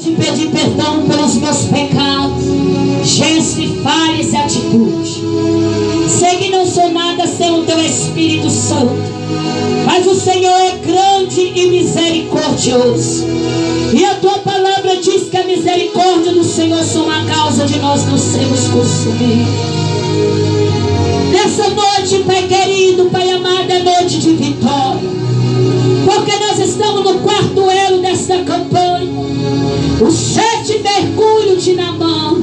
de pedir perdão pelos meus pecados, gestos e falhas e atitudes. Sei que não sou nada sem o teu Espírito Santo, mas o Senhor é grande e misericordioso. E a tua palavra diz que a misericórdia do Senhor são a causa de nós não sermos consumidos. Nessa noite, Pai querido, Pai amado, é noite de vitória. Porque nós estamos no quarto elo desta campanha. Os sete mergulhos de Namã.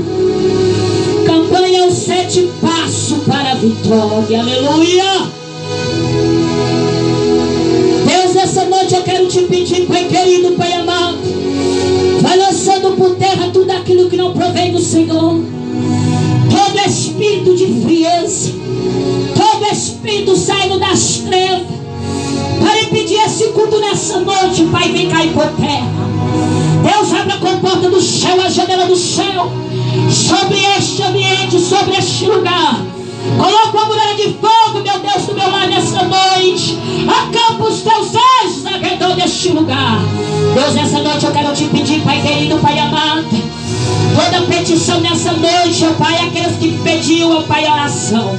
Campanha é o sete passos para a vitória. Aleluia. Deus, essa noite eu quero te pedir, Pai querido, Pai amado. Vai lançando por terra tudo aquilo que não provém do Senhor. Todo espírito de frieza. Todo espírito saindo das trevas para impedir esse culto nessa noite, Pai, vem cair por terra. Deus abre a comporta do céu, a janela do céu, sobre este ambiente, sobre este lugar. Coloca uma muralha de fogo, meu Deus, do meu lado nessa noite. Acampa os teus anjos ao redor deste lugar. Deus, nessa noite eu quero te pedir, Pai querido, Pai amado. Toda petição nessa noite, ó Pai, aqueles que pediu, ó Pai, oração.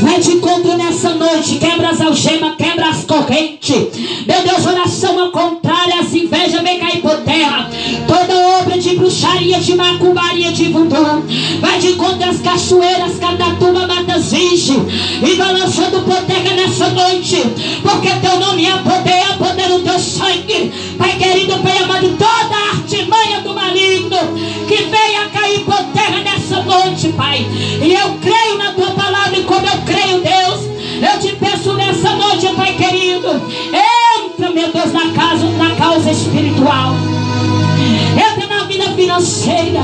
Vai de encontro nessa noite. Quebra as algemas, quebra as correntes. Meu Deus, oração de macumbaria, de voodoo. Vai de encontro às cachoeiras, catatuba, matas E vai lançando por terra nessa noite. Porque teu nome é poder, é poder no teu sangue. Pai querido, Pai amado, toda a artimanha do maligno que venha cair por terra nessa noite, Pai. E eu creio na tua palavra e como eu creio, Deus, eu te peço nessa noite, Pai querido, entra, meu Deus, na casa, na causa espiritual. Na financeira,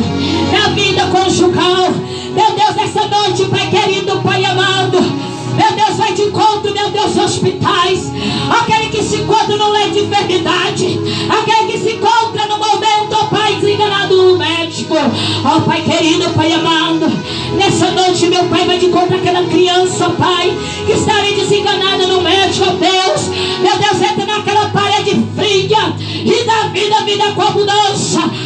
na vida conjugal. Meu Deus, nessa noite, Pai querido, Pai amado. Meu Deus, vai de encontro, meu Deus, hospitais. Aquele que se encontra no leito de enfermidade. Aquele que se encontra no momento, Pai, desenganado no médico. Ó oh, Pai querido, Pai amado. Nessa noite, meu Pai, vai de encontro aquela criança, Pai, que está ali desenganada no médico, Deus. Meu Deus, entra naquela parede fria e dá vida, vida com abundância.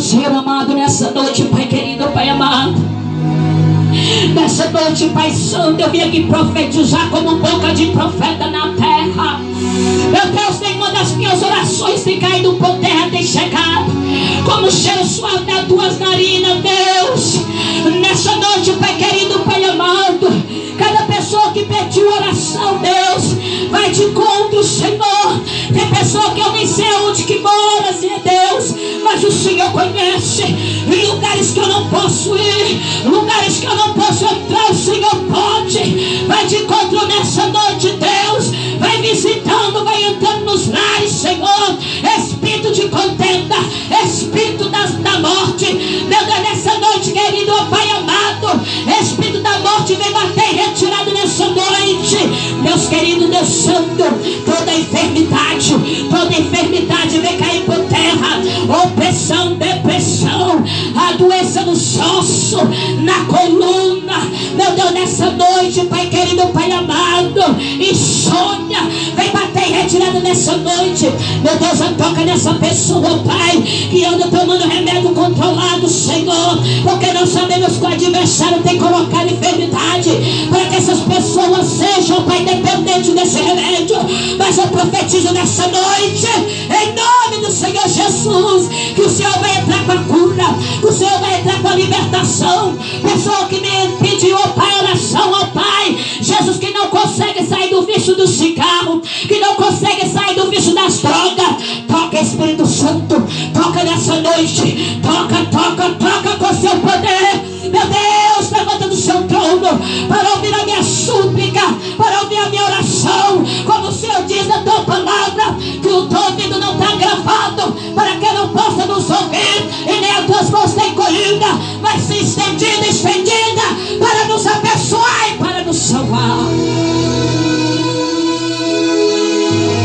Senhor amado, nessa noite, Pai querido, Pai amado. Nessa noite, Pai Santo, eu vim aqui profetizar como boca de profeta na terra. Meu Deus, nenhuma das minhas orações tem caído por terra, tem chegado. Como cheiro suave das tuas narinas, Deus. Nessa noite, Pai querido, Pai amado. Cada pessoa que pediu oração, Deus, vai de encontro, Senhor. Tem pessoa que eu nem sei onde que mora, Senhor Deus, mas o Senhor conhece. Lugares que eu não posso ir, lugares que eu não posso entrar, o Senhor pode. Vai de encontro nessa noite, Deus. Vai visitando, vai entrando nos lares, Senhor. Espírito de contenda, espírito da, da morte. Meu Deus, nessa noite, querido, Pai amado, espírito da morte vem bater retirado nessa noite. Deus querido, Deus santo, na coluna. Meu Deus, nessa noite, Pai querido, Pai amado, insônia, vem bater retirada nessa noite. Meu Deus, toca nessa pessoa, Pai, que anda tomando remédio controlado, Senhor, porque não sabemos que o adversário tem colocado enfermidade para que essas pessoas sejam, Pai, dependentes desse remédio. Mas eu profetizo nessa noite, em nome do Senhor Jesus, que o Senhor vai entrar com a cura, que o Senhor vai entrar libertação. Pessoa que me pediu, Pai, oração, ó Pai, Jesus que não consegue sair do vício do cigarro, que não consegue sair do vício das drogas. Toca, Espírito Santo, toca nessa noite, toca, toca, toca com seu poder. Meu Deus, levanta do seu trono para ouvir a minha súplica, para ouvir a minha oração. Como o Senhor diz na tua palavra, que o teu ouvido não está gravado, para que não possa nos mind, my sister, do this